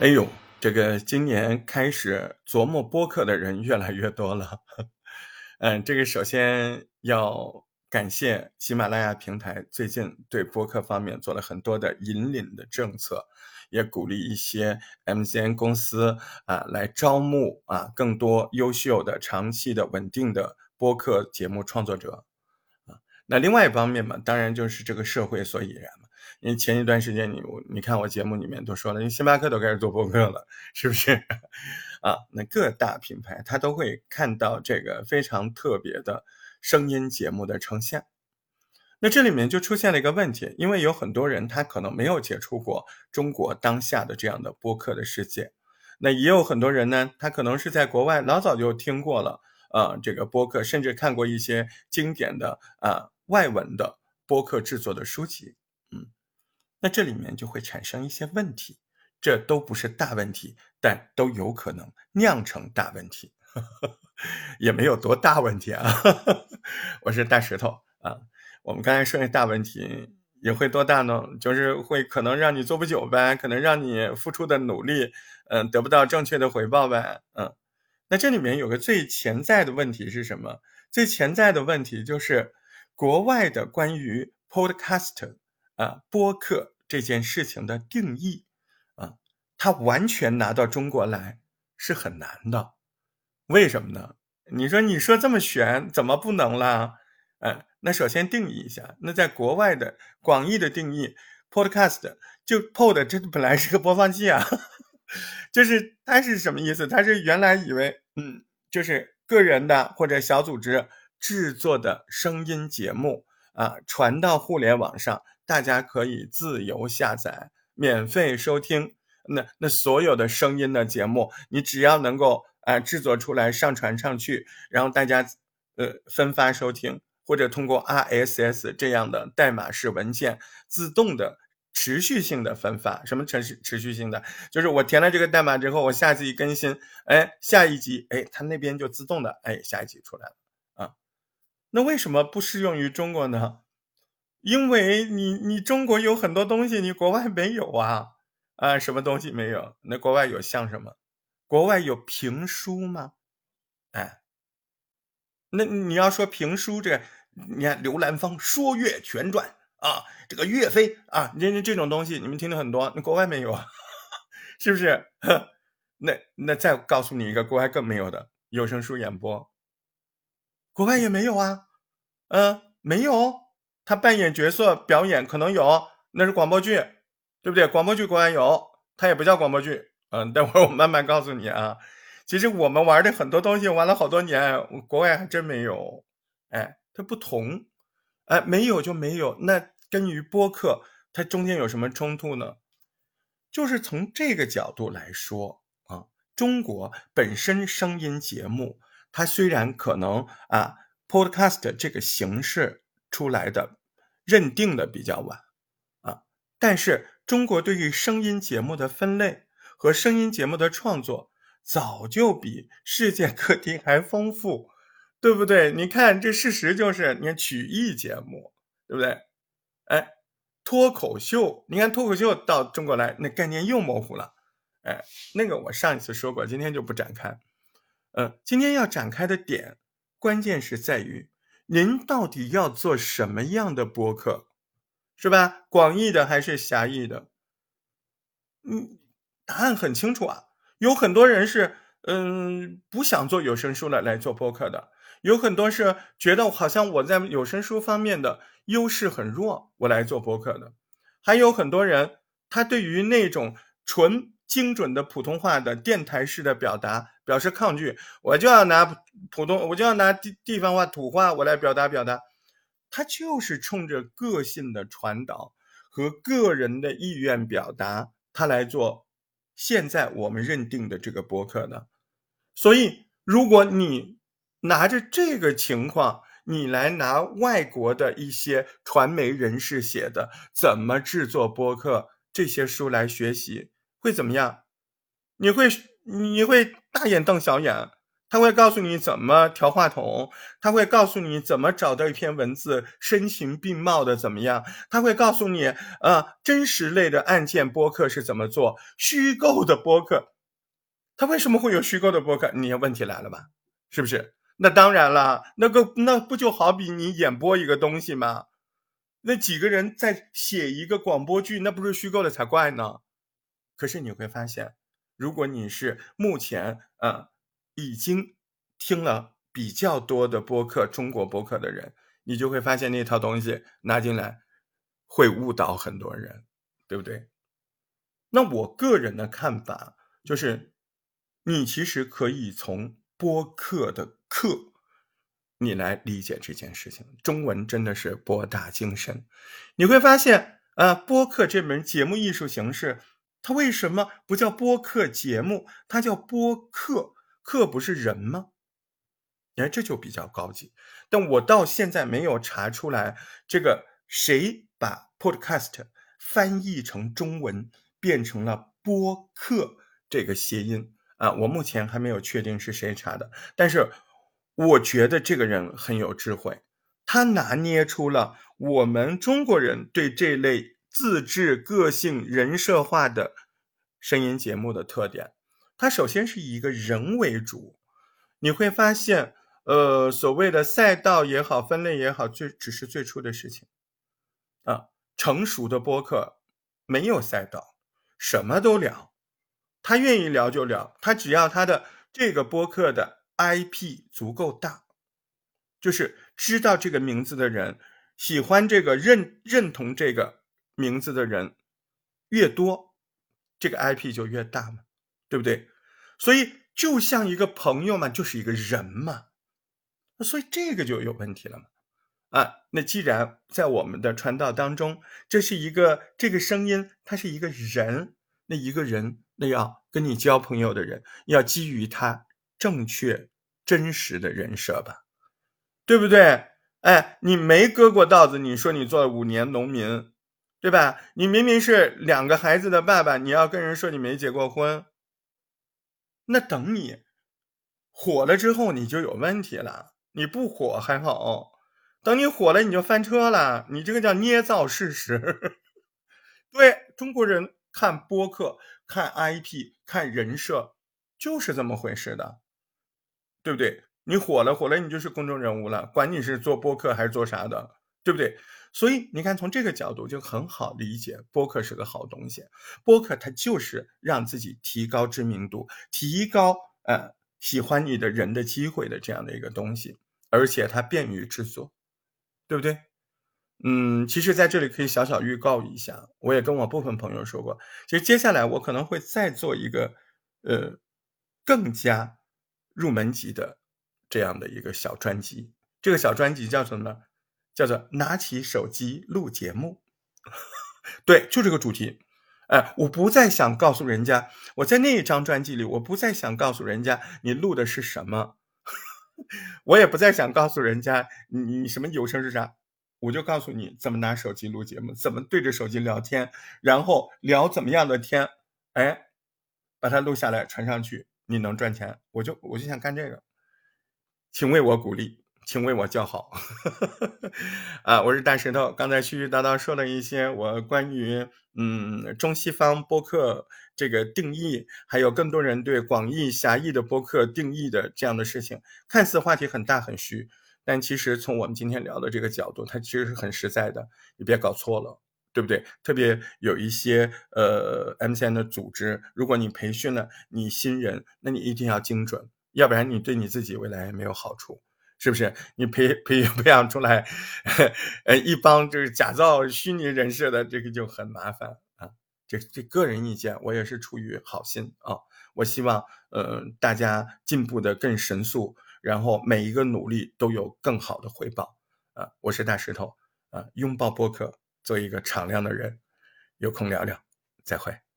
哎呦，这个今年开始琢磨播客的人越来越多了。嗯，这个首先要感谢喜马拉雅平台最近对播客方面做了很多的引领的政策，也鼓励一些 MCN 公司啊来招募啊更多优秀的、长期的、稳定的播客节目创作者。那另外一方面嘛，当然就是这个社会所以然嘛。因为前一段时间你我你看我节目里面都说了，因为星巴克都开始做播客了，是不是？啊，那各大品牌它都会看到这个非常特别的声音节目的呈现。那这里面就出现了一个问题，因为有很多人他可能没有接触过中国当下的这样的播客的世界，那也有很多人呢，他可能是在国外老早就听过了，呃，这个播客，甚至看过一些经典的啊外文的播客制作的书籍。嗯那这里面就会产生一些问题，这都不是大问题，但都有可能酿成大问题，也没有多大问题啊。我是大石头啊，我们刚才说的大问题也会多大呢？就是会可能让你做不久呗，可能让你付出的努力，嗯，得不到正确的回报呗，嗯。那这里面有个最潜在的问题是什么？最潜在的问题就是国外的关于 podcast。啊，播客这件事情的定义啊，它完全拿到中国来是很难的。为什么呢？你说你说这么悬，怎么不能啦？哎，那首先定义一下，那在国外的广义的定义，podcast 就 pod 这本来是个播放器啊，就是它是什么意思？它是原来以为嗯，就是个人的或者小组织制作的声音节目啊，传到互联网上。大家可以自由下载、免费收听。那那所有的声音的节目，你只要能够啊制作出来、上传上去，然后大家呃分发收听，或者通过 RSS 这样的代码式文件自动的持续性的分发。什么持续持续性的？就是我填了这个代码之后，我下次一更新，哎，下一集，哎，它那边就自动的，哎，下一集出来了。那为什么不适用于中国呢？因为你你中国有很多东西，你国外没有啊啊，什么东西没有？那国外有像什么？国外有评书吗？哎，那你要说评书，这你看刘兰芳说岳全传啊，这个岳飞啊，人家这种东西你们听的很多，那国外没有啊，是不是？那那再告诉你一个国外更没有的有声书演播，国外也没有啊，嗯，没有。他扮演角色表演可能有，那是广播剧，对不对？广播剧国外有，它也不叫广播剧。嗯，待会儿我慢慢告诉你啊。其实我们玩的很多东西玩了好多年，国外还真没有。哎，它不同，哎，没有就没有。那跟于播客，它中间有什么冲突呢？就是从这个角度来说啊，中国本身声音节目，它虽然可能啊，podcast 这个形式出来的。认定的比较晚，啊，但是中国对于声音节目的分类和声音节目的创作，早就比世界各地还丰富，对不对？你看这事实就是，你看曲艺节目，对不对？哎，脱口秀，你看脱口秀到中国来，那概念又模糊了，哎，那个我上一次说过，今天就不展开。嗯，今天要展开的点，关键是在于。您到底要做什么样的播客，是吧？广义的还是狭义的？嗯，答案很清楚啊。有很多人是嗯不想做有声书了来做播客的，有很多是觉得好像我在有声书方面的优势很弱，我来做播客的。还有很多人，他对于那种纯。精准的普通话的电台式的表达表示抗拒，我就要拿普通，我就要拿地地方话土话我来表达表达，他就是冲着个性的传导和个人的意愿表达，他来做现在我们认定的这个博客的。所以，如果你拿着这个情况，你来拿外国的一些传媒人士写的怎么制作播客这些书来学习。会怎么样？你会你会大眼瞪小眼，他会告诉你怎么调话筒，他会告诉你怎么找到一篇文字声情并茂的怎么样，他会告诉你，呃，真实类的案件播客是怎么做，虚构的播客，他为什么会有虚构的播客？你问题来了吧？是不是？那当然了，那个那不就好比你演播一个东西吗？那几个人在写一个广播剧，那不是虚构的才怪呢。可是你会发现，如果你是目前呃。已经听了比较多的播客，中国播客的人，你就会发现那套东西拿进来会误导很多人，对不对？那我个人的看法就是，你其实可以从播客的“客”你来理解这件事情。中文真的是博大精深，你会发现，呃，播客这门节目艺术形式，它为什么不叫播客节目？它叫播客。客不是人吗？你看这就比较高级，但我到现在没有查出来这个谁把 podcast 翻译成中文变成了播客这个谐音啊，我目前还没有确定是谁查的，但是我觉得这个人很有智慧，他拿捏出了我们中国人对这类自制、个性、人设化的声音节目的特点。它首先是以一个人为主，你会发现，呃，所谓的赛道也好，分类也好，最只是最初的事情，啊，成熟的播客没有赛道，什么都聊，他愿意聊就聊，他只要他的这个播客的 IP 足够大，就是知道这个名字的人，喜欢这个认认同这个名字的人越多，这个 IP 就越大嘛。对不对？所以就像一个朋友嘛，就是一个人嘛，所以这个就有问题了嘛。啊，那既然在我们的传道当中，这是一个这个声音，他是一个人，那一个人，那要跟你交朋友的人，要基于他正确真实的人设吧，对不对？哎，你没割过稻子，你说你做了五年农民，对吧？你明明是两个孩子的爸爸，你要跟人说你没结过婚。那等你火了之后，你就有问题了。你不火还好，等你火了，你就翻车了。你这个叫捏造事实。对中国人看播客、看 IP、看人设，就是这么回事的，对不对？你火了，火了，你就是公众人物了，管你是做播客还是做啥的，对不对？所以你看，从这个角度就很好理解，播客是个好东西。播客它就是让自己提高知名度、提高呃喜欢你的人的机会的这样的一个东西，而且它便于制作，对不对？嗯，其实在这里可以小小预告一下，我也跟我部分朋友说过，其实接下来我可能会再做一个呃更加入门级的这样的一个小专辑。这个小专辑叫什么呢？叫做拿起手机录节目，对，就这个主题。哎，我不再想告诉人家，我在那一张专辑里，我不再想告诉人家你录的是什么，我也不再想告诉人家你你什么有声是啥，我就告诉你怎么拿手机录节目，怎么对着手机聊天，然后聊怎么样的天，哎，把它录下来传上去，你能赚钱，我就我就想干这个，请为我鼓励。请为我叫好，啊，我是大石头。刚才絮絮叨叨说了一些我关于嗯中西方播客这个定义，还有更多人对广义狭义的播客定义的这样的事情，看似话题很大很虚，但其实从我们今天聊的这个角度，它其实是很实在的。你别搞错了，对不对？特别有一些呃 MCN 的组织，如果你培训了你新人，那你一定要精准，要不然你对你自己未来没有好处。是不是你培培培养出来，呃，一帮就是假造虚拟人设的，这个就很麻烦啊。这这个人意见，我也是出于好心啊。我希望呃大家进步的更神速，然后每一个努力都有更好的回报啊。我是大石头啊，拥抱播客，做一个敞亮的人，有空聊聊，再会。